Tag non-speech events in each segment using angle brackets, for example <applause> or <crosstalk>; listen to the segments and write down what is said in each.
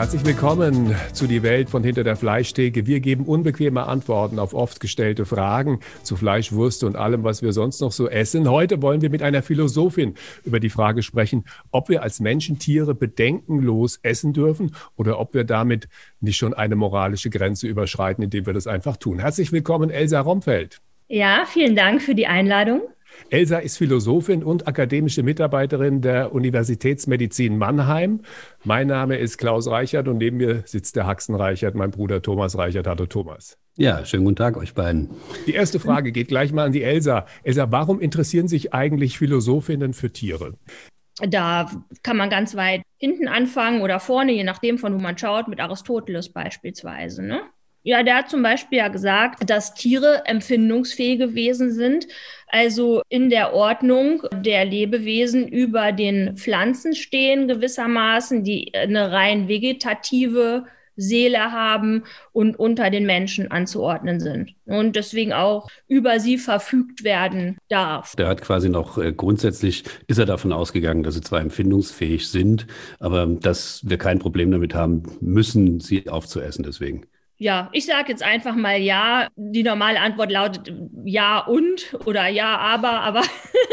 Herzlich willkommen zu die Welt von hinter der Fleischtheke. Wir geben unbequeme Antworten auf oft gestellte Fragen zu Fleisch, Wurst und allem, was wir sonst noch so essen. Heute wollen wir mit einer Philosophin über die Frage sprechen, ob wir als Menschen Tiere bedenkenlos essen dürfen oder ob wir damit nicht schon eine moralische Grenze überschreiten, indem wir das einfach tun. Herzlich willkommen, Elsa Romfeld. Ja, vielen Dank für die Einladung. Elsa ist Philosophin und akademische Mitarbeiterin der Universitätsmedizin Mannheim. Mein Name ist Klaus Reichert und neben mir sitzt der Haxen Reichert, mein Bruder Thomas Reichert. Hallo Thomas. Ja, schönen guten Tag euch beiden. Die erste Frage geht gleich mal an die Elsa. Elsa, warum interessieren sich eigentlich Philosophinnen für Tiere? Da kann man ganz weit hinten anfangen oder vorne, je nachdem, von wo man schaut, mit Aristoteles beispielsweise. Ne? Ja, der hat zum Beispiel ja gesagt, dass Tiere empfindungsfähige Wesen sind, also in der Ordnung der Lebewesen über den Pflanzen stehen gewissermaßen, die eine rein vegetative Seele haben und unter den Menschen anzuordnen sind und deswegen auch über sie verfügt werden darf. Der hat quasi noch äh, grundsätzlich ist er davon ausgegangen, dass sie zwar empfindungsfähig sind, aber dass wir kein Problem damit haben müssen, sie aufzuessen deswegen. Ja, ich sage jetzt einfach mal ja. Die normale Antwort lautet ja und oder ja, aber, aber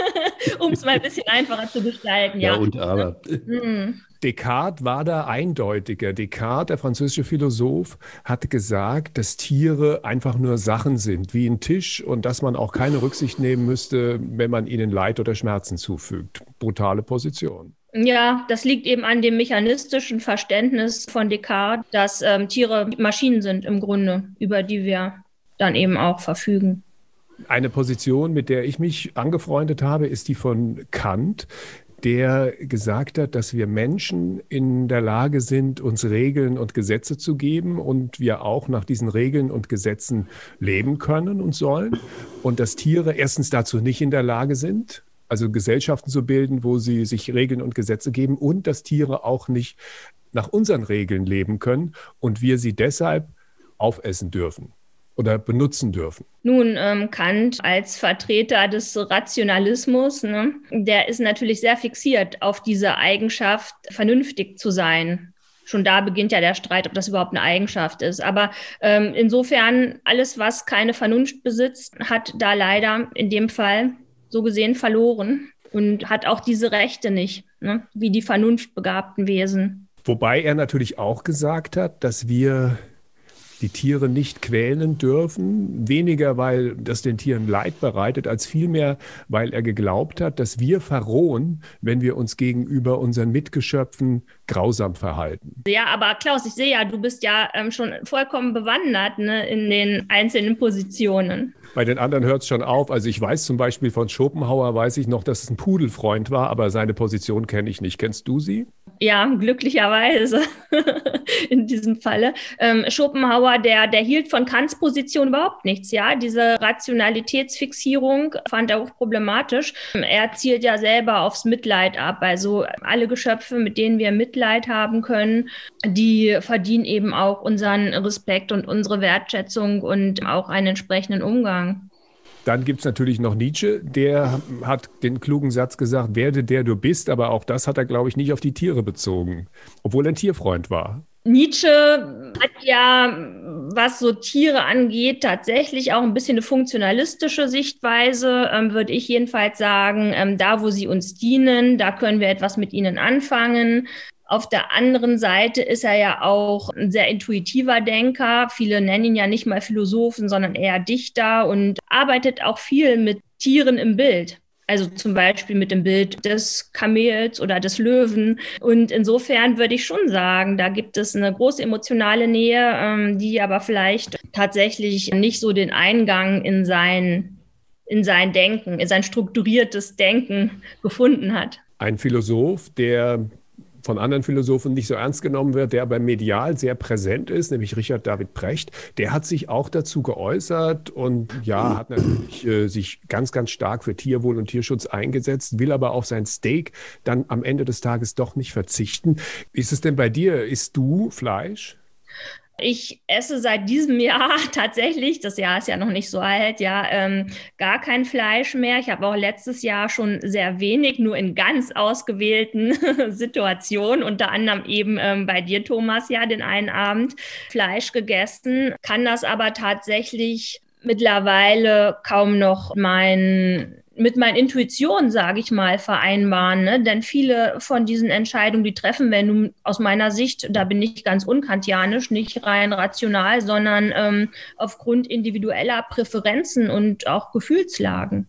<laughs> um es mal ein bisschen einfacher zu gestalten. Ja, ja und aber. Mhm. Descartes war da eindeutiger. Descartes, der französische Philosoph, hat gesagt, dass Tiere einfach nur Sachen sind, wie ein Tisch und dass man auch keine Rücksicht nehmen müsste, wenn man ihnen Leid oder Schmerzen zufügt. Brutale Position. Ja, das liegt eben an dem mechanistischen Verständnis von Descartes, dass ähm, Tiere Maschinen sind im Grunde, über die wir dann eben auch verfügen. Eine Position, mit der ich mich angefreundet habe, ist die von Kant, der gesagt hat, dass wir Menschen in der Lage sind, uns Regeln und Gesetze zu geben und wir auch nach diesen Regeln und Gesetzen leben können und sollen und dass Tiere erstens dazu nicht in der Lage sind also Gesellschaften zu bilden, wo sie sich Regeln und Gesetze geben und dass Tiere auch nicht nach unseren Regeln leben können und wir sie deshalb aufessen dürfen oder benutzen dürfen. Nun, ähm, Kant als Vertreter des Rationalismus, ne, der ist natürlich sehr fixiert auf diese Eigenschaft, vernünftig zu sein. Schon da beginnt ja der Streit, ob das überhaupt eine Eigenschaft ist. Aber ähm, insofern, alles, was keine Vernunft besitzt, hat da leider in dem Fall so gesehen verloren und hat auch diese Rechte nicht, ne? wie die vernunftbegabten Wesen. Wobei er natürlich auch gesagt hat, dass wir die Tiere nicht quälen dürfen, weniger weil das den Tieren Leid bereitet, als vielmehr, weil er geglaubt hat, dass wir verrohen, wenn wir uns gegenüber unseren Mitgeschöpfen grausam verhalten. Ja, aber Klaus, ich sehe ja, du bist ja ähm, schon vollkommen bewandert ne, in den einzelnen Positionen. Bei den anderen hört es schon auf. Also ich weiß zum Beispiel von Schopenhauer, weiß ich noch, dass es ein Pudelfreund war, aber seine Position kenne ich nicht. Kennst du sie? Ja, glücklicherweise <laughs> in diesem Falle. Ähm, Schopenhauer, der, der hielt von Kants Position überhaupt nichts. Ja, diese Rationalitätsfixierung fand er auch problematisch. Er zielt ja selber aufs Mitleid ab. Also alle Geschöpfe, mit denen wir Mitleid haben können, die verdienen eben auch unseren Respekt und unsere Wertschätzung und auch einen entsprechenden Umgang. Dann gibt es natürlich noch Nietzsche, der hat den klugen Satz gesagt, werde der du bist, aber auch das hat er, glaube ich, nicht auf die Tiere bezogen, obwohl er ein Tierfreund war. Nietzsche hat ja, was so Tiere angeht, tatsächlich auch ein bisschen eine funktionalistische Sichtweise, ähm, würde ich jedenfalls sagen. Ähm, da, wo sie uns dienen, da können wir etwas mit ihnen anfangen. Auf der anderen Seite ist er ja auch ein sehr intuitiver Denker. Viele nennen ihn ja nicht mal Philosophen, sondern eher Dichter und arbeitet auch viel mit Tieren im Bild. Also zum Beispiel mit dem Bild des Kamels oder des Löwen. Und insofern würde ich schon sagen, da gibt es eine große emotionale Nähe, ähm, die aber vielleicht tatsächlich nicht so den Eingang in sein, in sein Denken, in sein strukturiertes Denken <laughs> gefunden hat. Ein Philosoph, der von anderen Philosophen nicht so ernst genommen wird, der aber medial sehr präsent ist, nämlich Richard David Precht, der hat sich auch dazu geäußert und ja, hat natürlich äh, sich ganz, ganz stark für Tierwohl und Tierschutz eingesetzt, will aber auf sein Steak dann am Ende des Tages doch nicht verzichten. Ist es denn bei dir, isst du Fleisch? Ich esse seit diesem Jahr <laughs> tatsächlich, das Jahr ist ja noch nicht so alt, ja, ähm, gar kein Fleisch mehr. Ich habe auch letztes Jahr schon sehr wenig, nur in ganz ausgewählten <laughs> Situationen, unter anderem eben ähm, bei dir, Thomas, ja, den einen Abend Fleisch gegessen, kann das aber tatsächlich mittlerweile kaum noch mein mit meinen Intuitionen, sage ich mal, vereinbaren. Ne? Denn viele von diesen Entscheidungen, die treffen wir nun aus meiner Sicht, da bin ich ganz unkantianisch, nicht rein rational, sondern ähm, aufgrund individueller Präferenzen und auch Gefühlslagen.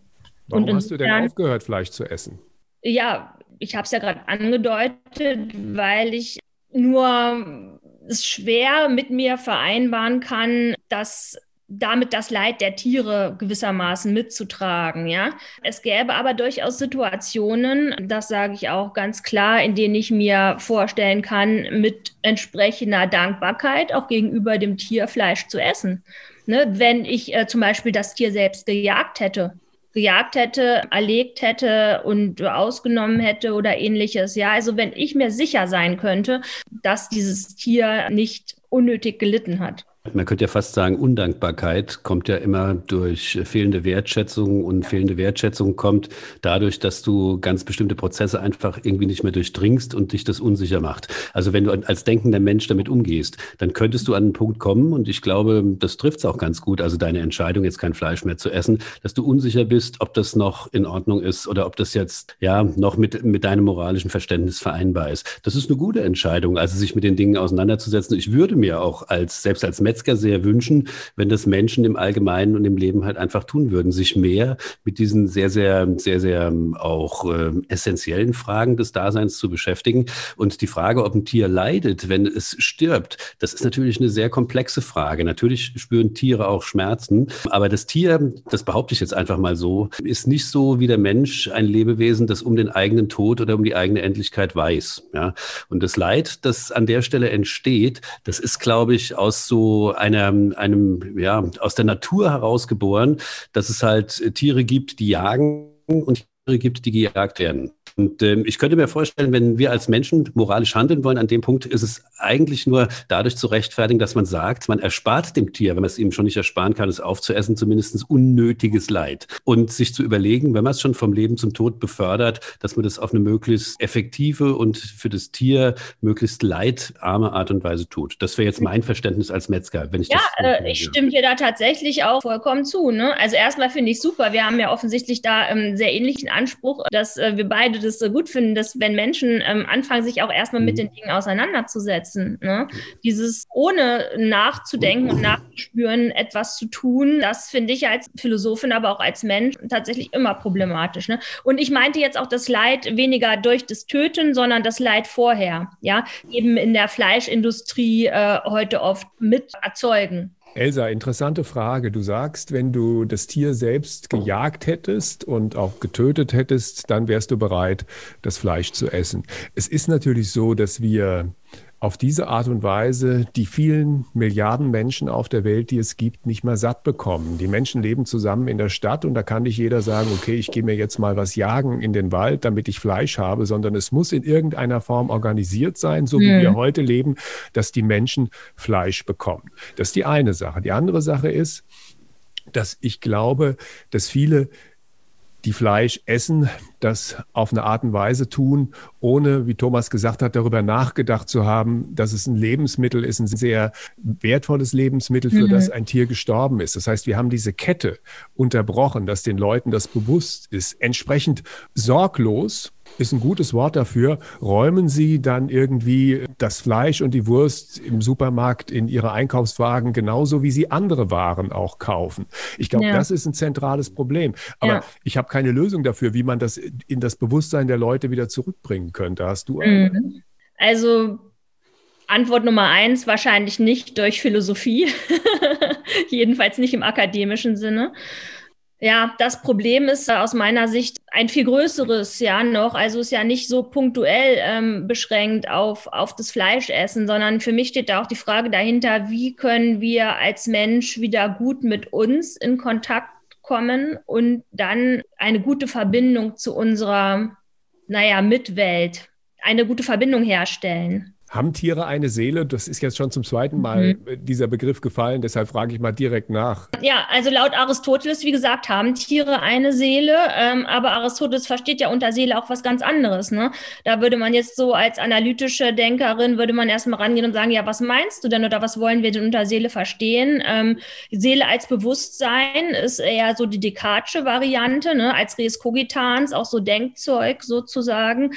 Warum und hast du denn aufgehört, Fleisch zu essen? Ja, ich habe es ja gerade angedeutet, weil ich nur es schwer mit mir vereinbaren kann, dass damit das Leid der Tiere gewissermaßen mitzutragen, ja. Es gäbe aber durchaus Situationen, das sage ich auch ganz klar, in denen ich mir vorstellen kann, mit entsprechender Dankbarkeit auch gegenüber dem Tier Fleisch zu essen. Ne? Wenn ich äh, zum Beispiel das Tier selbst gejagt hätte, gejagt hätte, erlegt hätte und ausgenommen hätte oder ähnliches. Ja, also wenn ich mir sicher sein könnte, dass dieses Tier nicht unnötig gelitten hat. Man könnte ja fast sagen, Undankbarkeit kommt ja immer durch fehlende Wertschätzung und fehlende Wertschätzung kommt dadurch, dass du ganz bestimmte Prozesse einfach irgendwie nicht mehr durchdringst und dich das unsicher macht. Also wenn du als denkender Mensch damit umgehst, dann könntest du an einen Punkt kommen und ich glaube, das trifft es auch ganz gut, also deine Entscheidung, jetzt kein Fleisch mehr zu essen, dass du unsicher bist, ob das noch in Ordnung ist oder ob das jetzt ja noch mit, mit deinem moralischen Verständnis vereinbar ist. Das ist eine gute Entscheidung, also sich mit den Dingen auseinanderzusetzen. Ich würde mir auch als, selbst als Metzger Metzger sehr wünschen, wenn das Menschen im Allgemeinen und im Leben halt einfach tun würden, sich mehr mit diesen sehr, sehr, sehr, sehr ähm, auch äh, essentiellen Fragen des Daseins zu beschäftigen. Und die Frage, ob ein Tier leidet, wenn es stirbt, das ist natürlich eine sehr komplexe Frage. Natürlich spüren Tiere auch Schmerzen, aber das Tier, das behaupte ich jetzt einfach mal so, ist nicht so wie der Mensch ein Lebewesen, das um den eigenen Tod oder um die eigene Endlichkeit weiß. Ja? Und das Leid, das an der Stelle entsteht, das ist, glaube ich, aus so einer, einem, ja, aus der Natur herausgeboren, dass es halt Tiere gibt, die jagen und Tiere gibt, die gejagt werden. Und ähm, ich könnte mir vorstellen, wenn wir als Menschen moralisch handeln wollen, an dem Punkt ist es eigentlich nur dadurch zu rechtfertigen, dass man sagt, man erspart dem Tier, wenn man es ihm schon nicht ersparen kann, es aufzuessen, zumindest unnötiges Leid. Und sich zu überlegen, wenn man es schon vom Leben zum Tod befördert, dass man das auf eine möglichst effektive und für das Tier möglichst leidarme Art und Weise tut. Das wäre jetzt mein Verständnis als Metzger, wenn ich ja, das. Ja, äh, ich stimme dir da tatsächlich auch vollkommen zu. Ne? Also erstmal finde ich super. Wir haben ja offensichtlich da einen ähm, sehr ähnlichen Anspruch, dass äh, wir beide das so gut finden, dass wenn Menschen ähm, anfangen, sich auch erstmal mit mhm. den Dingen auseinanderzusetzen, ne? dieses ohne nachzudenken und nachzuspüren, etwas zu tun, das finde ich als Philosophin, aber auch als Mensch tatsächlich immer problematisch. Ne? Und ich meinte jetzt auch das Leid weniger durch das Töten, sondern das Leid vorher, ja, eben in der Fleischindustrie äh, heute oft mit erzeugen. Elsa, interessante Frage. Du sagst, wenn du das Tier selbst gejagt hättest und auch getötet hättest, dann wärst du bereit, das Fleisch zu essen. Es ist natürlich so, dass wir auf diese Art und Weise die vielen Milliarden Menschen auf der Welt, die es gibt, nicht mehr satt bekommen. Die Menschen leben zusammen in der Stadt und da kann nicht jeder sagen, okay, ich gehe mir jetzt mal was jagen in den Wald, damit ich Fleisch habe, sondern es muss in irgendeiner Form organisiert sein, so wie mhm. wir heute leben, dass die Menschen Fleisch bekommen. Das ist die eine Sache. Die andere Sache ist, dass ich glaube, dass viele die Fleisch essen, das auf eine Art und Weise tun, ohne, wie Thomas gesagt hat, darüber nachgedacht zu haben, dass es ein Lebensmittel ist, ein sehr wertvolles Lebensmittel, für mhm. das ein Tier gestorben ist. Das heißt, wir haben diese Kette unterbrochen, dass den Leuten das bewusst ist. Entsprechend sorglos ist ein gutes Wort dafür. Räumen Sie dann irgendwie das Fleisch und die Wurst im Supermarkt in Ihre Einkaufswagen genauso, wie Sie andere Waren auch kaufen. Ich glaube, ja. das ist ein zentrales Problem. Aber ja. ich habe keine Lösung dafür, wie man das in das Bewusstsein der Leute wieder zurückbringen könnte. Hast du eine? Mhm. Also Antwort Nummer eins, wahrscheinlich nicht durch Philosophie, <laughs> jedenfalls nicht im akademischen Sinne. Ja, das Problem ist aus meiner Sicht ein viel größeres ja noch. Also ist ja nicht so punktuell ähm, beschränkt auf, auf das Fleischessen, sondern für mich steht da auch die Frage dahinter, wie können wir als Mensch wieder gut mit uns in Kontakt kommen und dann eine gute Verbindung zu unserer, naja, Mitwelt, eine gute Verbindung herstellen. Haben Tiere eine Seele? Das ist jetzt schon zum zweiten Mal mhm. dieser Begriff gefallen, deshalb frage ich mal direkt nach. Ja, also laut Aristoteles, wie gesagt, haben Tiere eine Seele, ähm, aber Aristoteles versteht ja unter Seele auch was ganz anderes. Ne? Da würde man jetzt so als analytische Denkerin, würde man erstmal rangehen und sagen, ja, was meinst du denn oder was wollen wir denn unter Seele verstehen? Ähm, Seele als Bewusstsein ist eher so die Descartesche Variante, ne? als Res Cogitans, auch so Denkzeug sozusagen.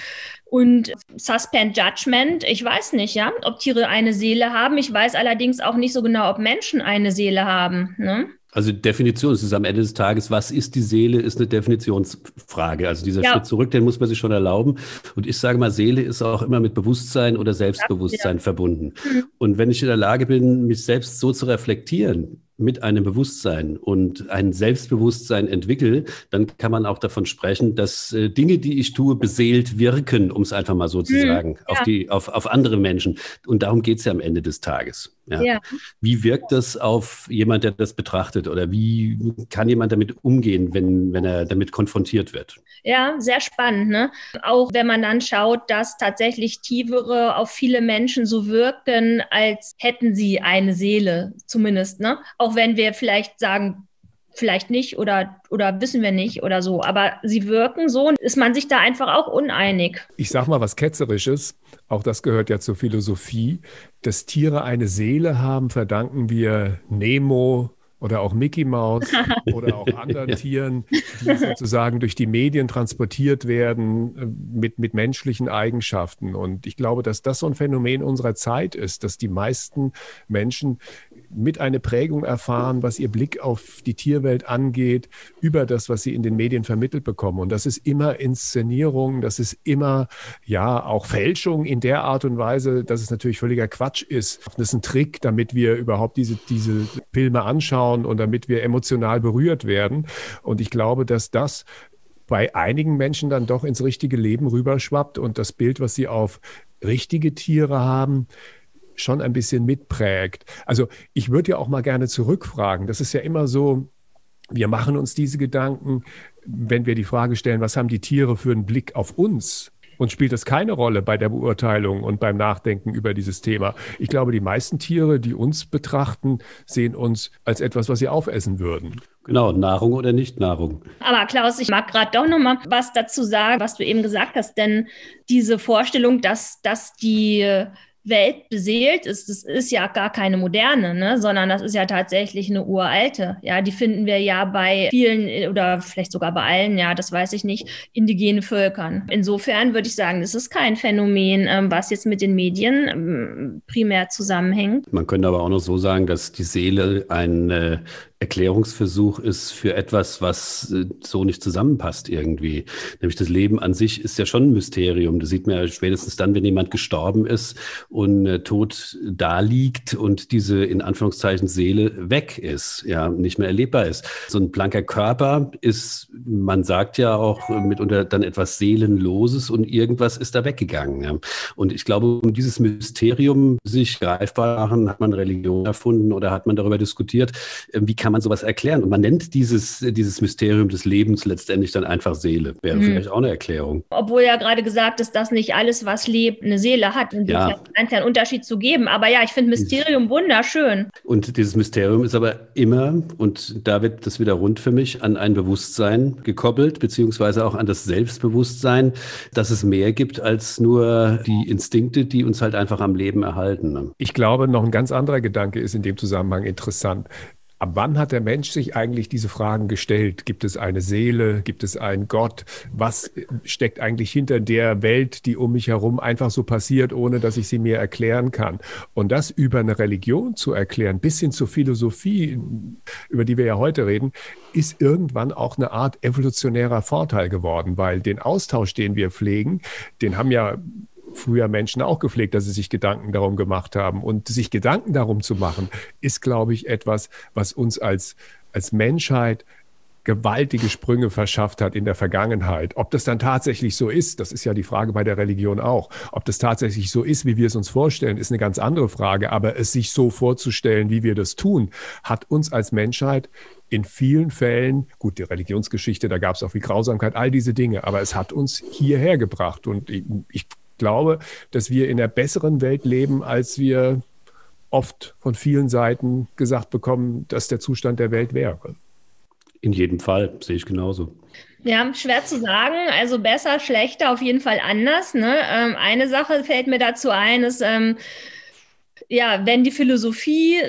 Und Suspend Judgment, ich weiß nicht, ja, ob Tiere eine Seele haben. Ich weiß allerdings auch nicht so genau, ob Menschen eine Seele haben. Ne? Also Definition, es ist am Ende des Tages, was ist die Seele, ist eine Definitionsfrage. Also dieser ja. Schritt zurück, den muss man sich schon erlauben. Und ich sage mal, Seele ist auch immer mit Bewusstsein oder Selbstbewusstsein ja. verbunden. Mhm. Und wenn ich in der Lage bin, mich selbst so zu reflektieren, mit einem Bewusstsein und ein Selbstbewusstsein entwickle, dann kann man auch davon sprechen, dass äh, Dinge, die ich tue, beseelt wirken, um es einfach mal so zu hm, sagen, ja. auf, die, auf, auf andere Menschen. Und darum geht es ja am Ende des Tages. Ja. ja. Wie wirkt das auf jemand, der das betrachtet? Oder wie kann jemand damit umgehen, wenn, wenn er damit konfrontiert wird? Ja, sehr spannend. Ne? Auch wenn man dann schaut, dass tatsächlich Tiere auf viele Menschen so wirken, als hätten sie eine Seele, zumindest. Ne? Auch wenn wir vielleicht sagen, vielleicht nicht oder, oder wissen wir nicht oder so. Aber sie wirken so und ist man sich da einfach auch uneinig. Ich sag mal was Ketzerisches, auch das gehört ja zur Philosophie. Dass Tiere eine Seele haben, verdanken wir Nemo, oder auch Mickey Mouse <laughs> oder auch anderen ja. Tieren, die <laughs> sozusagen durch die Medien transportiert werden äh, mit, mit menschlichen Eigenschaften. Und ich glaube, dass das so ein Phänomen unserer Zeit ist, dass die meisten Menschen mit einer Prägung erfahren, was ihr Blick auf die Tierwelt angeht, über das, was sie in den Medien vermittelt bekommen. Und das ist immer Inszenierung, das ist immer, ja, auch Fälschung in der Art und Weise, dass es natürlich völliger Quatsch ist. Das ist ein Trick, damit wir überhaupt diese, diese Filme anschauen und damit wir emotional berührt werden. Und ich glaube, dass das bei einigen Menschen dann doch ins richtige Leben rüberschwappt und das Bild, was sie auf richtige Tiere haben, schon ein bisschen mitprägt. Also ich würde ja auch mal gerne zurückfragen. Das ist ja immer so, wir machen uns diese Gedanken, wenn wir die Frage stellen, was haben die Tiere für einen Blick auf uns? Und spielt das keine Rolle bei der Beurteilung und beim Nachdenken über dieses Thema? Ich glaube, die meisten Tiere, die uns betrachten, sehen uns als etwas, was sie aufessen würden. Genau, Nahrung oder Nicht-Nahrung. Aber Klaus, ich mag gerade doch noch mal was dazu sagen, was du eben gesagt hast, denn diese Vorstellung, dass, dass die Welt beseelt ist, das ist ja gar keine moderne, ne? sondern das ist ja tatsächlich eine uralte. Ja, die finden wir ja bei vielen oder vielleicht sogar bei allen, ja, das weiß ich nicht, indigene Völkern. Insofern würde ich sagen, das ist kein Phänomen, ähm, was jetzt mit den Medien ähm, primär zusammenhängt. Man könnte aber auch noch so sagen, dass die Seele ein äh, Erklärungsversuch ist für etwas, was äh, so nicht zusammenpasst irgendwie. Nämlich das Leben an sich ist ja schon ein Mysterium. Das sieht man ja spätestens dann, wenn jemand gestorben ist und äh, tot da liegt und diese in Anführungszeichen Seele weg ist, ja, nicht mehr erlebbar ist. So ein blanker Körper ist, man sagt ja auch mitunter dann etwas Seelenloses und irgendwas ist da weggegangen. Ja. Und ich glaube, um dieses Mysterium sich greifbar machen, hat man Religion erfunden oder hat man darüber diskutiert, äh, wie kann kann man sowas erklären? Und man nennt dieses, dieses Mysterium des Lebens letztendlich dann einfach Seele. Wäre mhm. vielleicht auch eine Erklärung. Obwohl ja gerade gesagt ist, dass nicht alles, was lebt, eine Seele hat. Und ja. scheint ja einen Unterschied zu geben. Aber ja, ich finde Mysterium wunderschön. Und dieses Mysterium ist aber immer, und da wird das wieder rund für mich, an ein Bewusstsein gekoppelt, beziehungsweise auch an das Selbstbewusstsein, dass es mehr gibt als nur die Instinkte, die uns halt einfach am Leben erhalten. Ne? Ich glaube, noch ein ganz anderer Gedanke ist in dem Zusammenhang interessant. Ab wann hat der Mensch sich eigentlich diese Fragen gestellt? Gibt es eine Seele? Gibt es einen Gott? Was steckt eigentlich hinter der Welt, die um mich herum einfach so passiert, ohne dass ich sie mir erklären kann? Und das über eine Religion zu erklären, bis hin zur Philosophie, über die wir ja heute reden, ist irgendwann auch eine Art evolutionärer Vorteil geworden, weil den Austausch, den wir pflegen, den haben ja früher Menschen auch gepflegt, dass sie sich Gedanken darum gemacht haben. Und sich Gedanken darum zu machen, ist, glaube ich, etwas, was uns als, als Menschheit gewaltige Sprünge verschafft hat in der Vergangenheit. Ob das dann tatsächlich so ist, das ist ja die Frage bei der Religion auch. Ob das tatsächlich so ist, wie wir es uns vorstellen, ist eine ganz andere Frage. Aber es sich so vorzustellen, wie wir das tun, hat uns als Menschheit in vielen Fällen, gut, die Religionsgeschichte, da gab es auch viel Grausamkeit, all diese Dinge, aber es hat uns hierher gebracht. Und ich, ich glaube, dass wir in einer besseren Welt leben, als wir oft von vielen Seiten gesagt bekommen, dass der Zustand der Welt wäre. In jedem Fall, sehe ich genauso. Ja, schwer zu sagen. Also besser, schlechter, auf jeden Fall anders. Ne? Ähm, eine Sache fällt mir dazu ein, ist, ähm, ja, wenn die Philosophie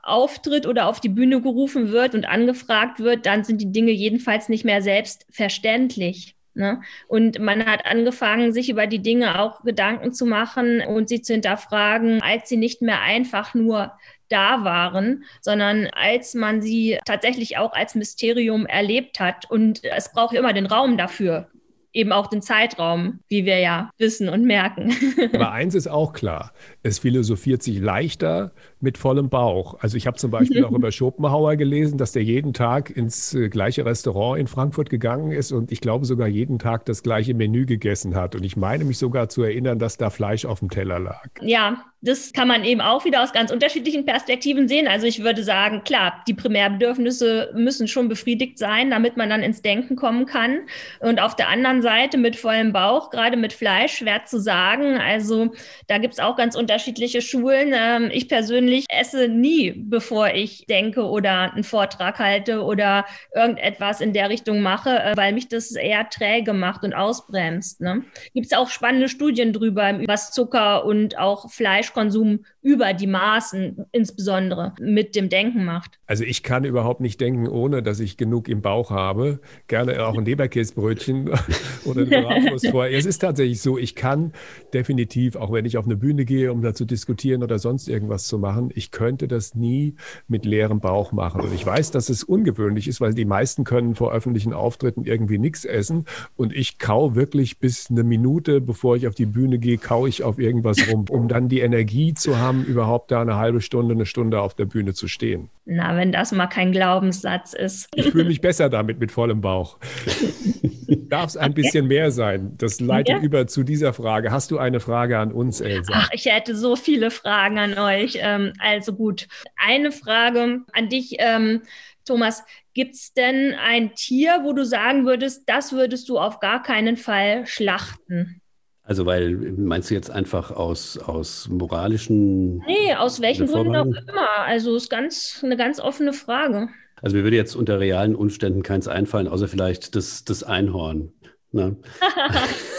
auftritt oder auf die Bühne gerufen wird und angefragt wird, dann sind die Dinge jedenfalls nicht mehr selbstverständlich. Ne? Und man hat angefangen, sich über die Dinge auch Gedanken zu machen und sie zu hinterfragen, als sie nicht mehr einfach nur da waren, sondern als man sie tatsächlich auch als Mysterium erlebt hat. Und es braucht immer den Raum dafür, eben auch den Zeitraum, wie wir ja wissen und merken. <laughs> Aber eins ist auch klar, es philosophiert sich leichter mit vollem Bauch. Also ich habe zum Beispiel auch <laughs> über Schopenhauer gelesen, dass der jeden Tag ins äh, gleiche Restaurant in Frankfurt gegangen ist und ich glaube sogar jeden Tag das gleiche Menü gegessen hat. Und ich meine mich sogar zu erinnern, dass da Fleisch auf dem Teller lag. Ja, das kann man eben auch wieder aus ganz unterschiedlichen Perspektiven sehen. Also ich würde sagen, klar, die Primärbedürfnisse müssen schon befriedigt sein, damit man dann ins Denken kommen kann. Und auf der anderen Seite mit vollem Bauch, gerade mit Fleisch, schwer zu sagen. Also da gibt es auch ganz unterschiedliche Schulen. Ähm, ich persönlich esse nie, bevor ich denke oder einen Vortrag halte oder irgendetwas in der Richtung mache, äh, weil mich das eher träge macht und ausbremst. Ne? Gibt es auch spannende Studien drüber, was Zucker und auch Fleisch Fleischkonsum über die Maßen insbesondere mit dem Denken macht. Also ich kann überhaupt nicht denken, ohne dass ich genug im Bauch habe. Gerne auch ein Leberkäsbrötchen <laughs> oder eine Bratwurst vorher. Es ist tatsächlich so, ich kann definitiv, auch wenn ich auf eine Bühne gehe, um da zu diskutieren oder sonst irgendwas zu machen, ich könnte das nie mit leerem Bauch machen. Und ich weiß, dass es ungewöhnlich ist, weil die meisten können vor öffentlichen Auftritten irgendwie nichts essen. Und ich kau wirklich bis eine Minute, bevor ich auf die Bühne gehe, kau ich auf irgendwas rum, um dann die Energie Energie zu haben, überhaupt da eine halbe Stunde, eine Stunde auf der Bühne zu stehen. Na, wenn das mal kein Glaubenssatz ist. Ich fühle mich besser damit mit vollem Bauch. <laughs> Darf es ein okay. bisschen mehr sein? Das leitet ja. über zu dieser Frage. Hast du eine Frage an uns, Elsa? Ach, ich hätte so viele Fragen an euch. Ähm, also gut, eine Frage an dich. Ähm, Thomas, gibt es denn ein Tier, wo du sagen würdest, das würdest du auf gar keinen Fall schlachten? Also, weil, meinst du jetzt einfach aus, aus moralischen. Nee, aus welchen Gründen auch immer. Also, ist ganz, eine ganz offene Frage. Also, mir würde jetzt unter realen Umständen keins einfallen, außer vielleicht das, das Einhorn. Ne? <laughs>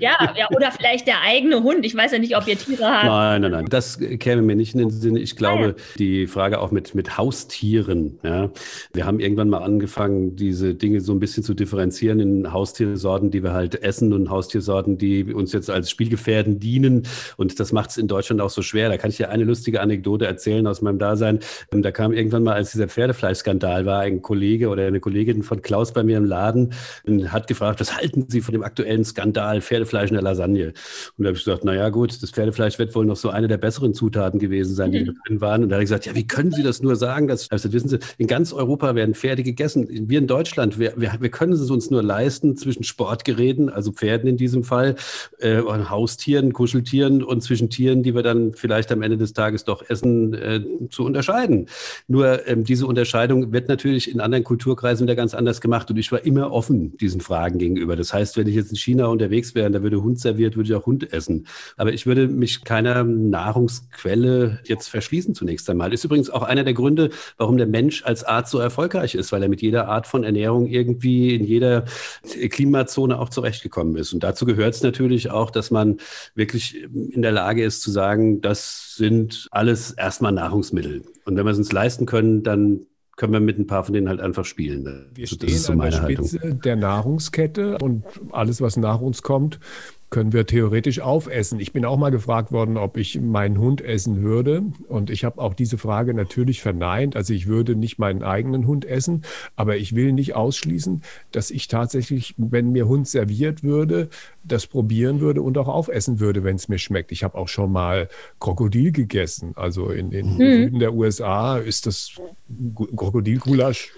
ja, ja, oder vielleicht der eigene Hund. Ich weiß ja nicht, ob ihr Tiere habt. Nein, nein, nein. Das käme mir nicht in den Sinn. Ich glaube, ah, ja. die Frage auch mit, mit Haustieren. Ja. Wir haben irgendwann mal angefangen, diese Dinge so ein bisschen zu differenzieren in Haustiersorten, die wir halt essen und Haustiersorten, die uns jetzt als Spielgefährden dienen. Und das macht es in Deutschland auch so schwer. Da kann ich dir eine lustige Anekdote erzählen aus meinem Dasein. Da kam irgendwann mal, als dieser Pferdefleischskandal war, ein Kollege oder eine Kollegin von Klaus bei mir im Laden und hat gefragt, was halten Sie von dem aktuellen Skandal? Skandal, Pferdefleisch in der Lasagne. Und da habe ich gesagt, naja gut, das Pferdefleisch wird wohl noch so eine der besseren Zutaten gewesen sein, die mhm. drin waren. Und da habe ich gesagt, ja, wie können Sie das nur sagen? Das, also, wissen Sie, in ganz Europa werden Pferde gegessen. Wir in Deutschland, wir, wir, wir können es uns nur leisten, zwischen Sportgeräten, also Pferden in diesem Fall, äh, und Haustieren, Kuscheltieren und zwischen Tieren, die wir dann vielleicht am Ende des Tages doch essen, äh, zu unterscheiden. Nur ähm, diese Unterscheidung wird natürlich in anderen Kulturkreisen wieder ganz anders gemacht. Und ich war immer offen diesen Fragen gegenüber. Das heißt, wenn ich jetzt in China unterwegs wäre und da würde Hund serviert, würde ich auch Hund essen. Aber ich würde mich keiner Nahrungsquelle jetzt verschließen zunächst einmal. Ist übrigens auch einer der Gründe, warum der Mensch als Art so erfolgreich ist, weil er mit jeder Art von Ernährung irgendwie in jeder Klimazone auch zurechtgekommen ist. Und dazu gehört es natürlich auch, dass man wirklich in der Lage ist zu sagen, das sind alles erstmal Nahrungsmittel. Und wenn wir es uns leisten können, dann können wir mit ein paar von denen halt einfach spielen. Wir also, stehen so an der Spitze Haltung. der Nahrungskette und alles, was nach uns kommt, können wir theoretisch aufessen. Ich bin auch mal gefragt worden, ob ich meinen Hund essen würde. Und ich habe auch diese Frage natürlich verneint. Also ich würde nicht meinen eigenen Hund essen, aber ich will nicht ausschließen, dass ich tatsächlich, wenn mir Hund serviert würde, das probieren würde und auch aufessen würde, wenn es mir schmeckt. Ich habe auch schon mal Krokodil gegessen. Also in, in mhm. Süden der USA ist das Krokodilgulasch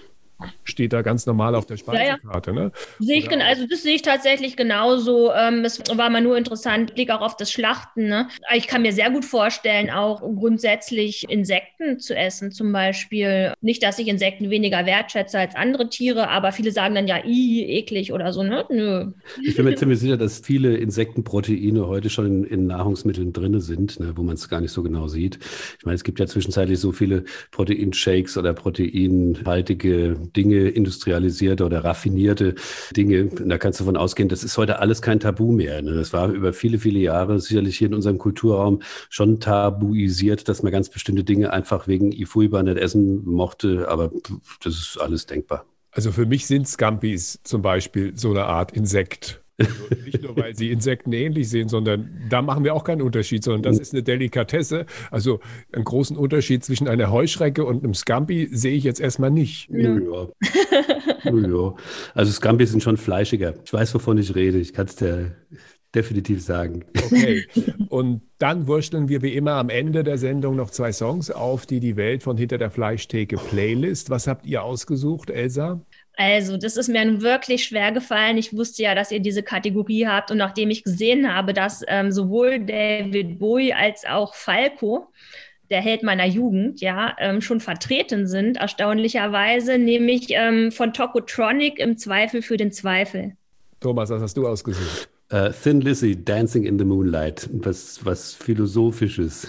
steht da ganz normal auf der Speisekarte. Ja, ja. Ne? Sehe ich, also das sehe ich tatsächlich genauso. Ähm, es war mal nur interessant, Blick auch auf das Schlachten. Ne? Ich kann mir sehr gut vorstellen, auch grundsätzlich Insekten zu essen, zum Beispiel. Nicht, dass ich Insekten weniger wertschätze als andere Tiere, aber viele sagen dann ja, i, eklig oder so. Ne? Nö. Ich bin mir ziemlich sicher, dass viele Insektenproteine heute schon in, in Nahrungsmitteln drin sind, ne, wo man es gar nicht so genau sieht. Ich meine, es gibt ja zwischenzeitlich so viele Proteinshakes oder proteinhaltige Dinge, industrialisierte oder raffinierte Dinge. Und da kannst du davon ausgehen, das ist heute alles kein Tabu mehr. Ne? Das war über viele, viele Jahre sicherlich hier in unserem Kulturraum schon tabuisiert, dass man ganz bestimmte Dinge einfach wegen Ifuiba nicht essen mochte. Aber das ist alles denkbar. Also für mich sind Scampis zum Beispiel so eine Art Insekt. Also nicht nur, weil sie Insekten ähnlich sehen, sondern da machen wir auch keinen Unterschied, sondern das ist eine Delikatesse. Also einen großen Unterschied zwischen einer Heuschrecke und einem Scampi sehe ich jetzt erstmal nicht. Ja. ja. Also Scampi sind schon fleischiger. Ich weiß, wovon ich rede. Ich kann es dir definitiv sagen. Okay. <laughs> Und dann wursteln wir wie immer am Ende der Sendung noch zwei Songs auf, die die Welt von Hinter der Fleischtheke Playlist. Was habt ihr ausgesucht, Elsa? Also, das ist mir nun wirklich schwer gefallen. Ich wusste ja, dass ihr diese Kategorie habt. Und nachdem ich gesehen habe, dass ähm, sowohl David Bowie als auch Falco, der Held meiner Jugend, ja, ähm, schon vertreten sind, erstaunlicherweise, nämlich ähm, von Tokotronic im Zweifel für den Zweifel. Thomas, was hast du ausgesucht? Uh, Thin Lizzy, Dancing in the Moonlight. Was, was Philosophisches.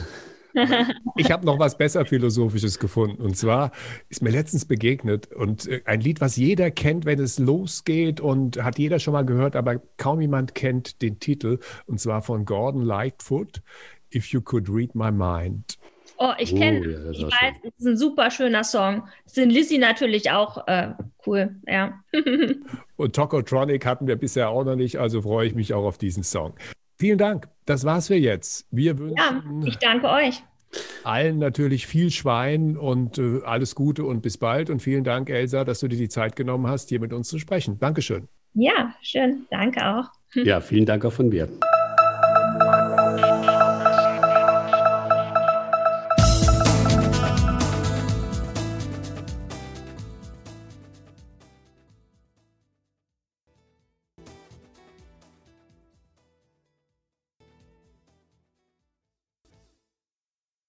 Ich habe noch was besser Philosophisches gefunden. Und zwar ist mir letztens begegnet und äh, ein Lied, was jeder kennt, wenn es losgeht und hat jeder schon mal gehört, aber kaum jemand kennt den Titel. Und zwar von Gordon Lightfoot, If You Could Read My Mind. Oh, ich kenne, oh, ja, ich weiß, es ist ein super schöner Song. Sind Lizzie natürlich auch äh, cool, ja. <laughs> und Tokotronic hatten wir bisher auch noch nicht, also freue ich mich auch auf diesen Song. Vielen Dank. Das war's für jetzt. Wir wünschen. Ja, ich danke euch. Allen natürlich viel Schwein und äh, alles Gute und bis bald. Und vielen Dank, Elsa, dass du dir die Zeit genommen hast, hier mit uns zu sprechen. Dankeschön. Ja, schön. Danke auch. Ja, vielen Dank auch von mir.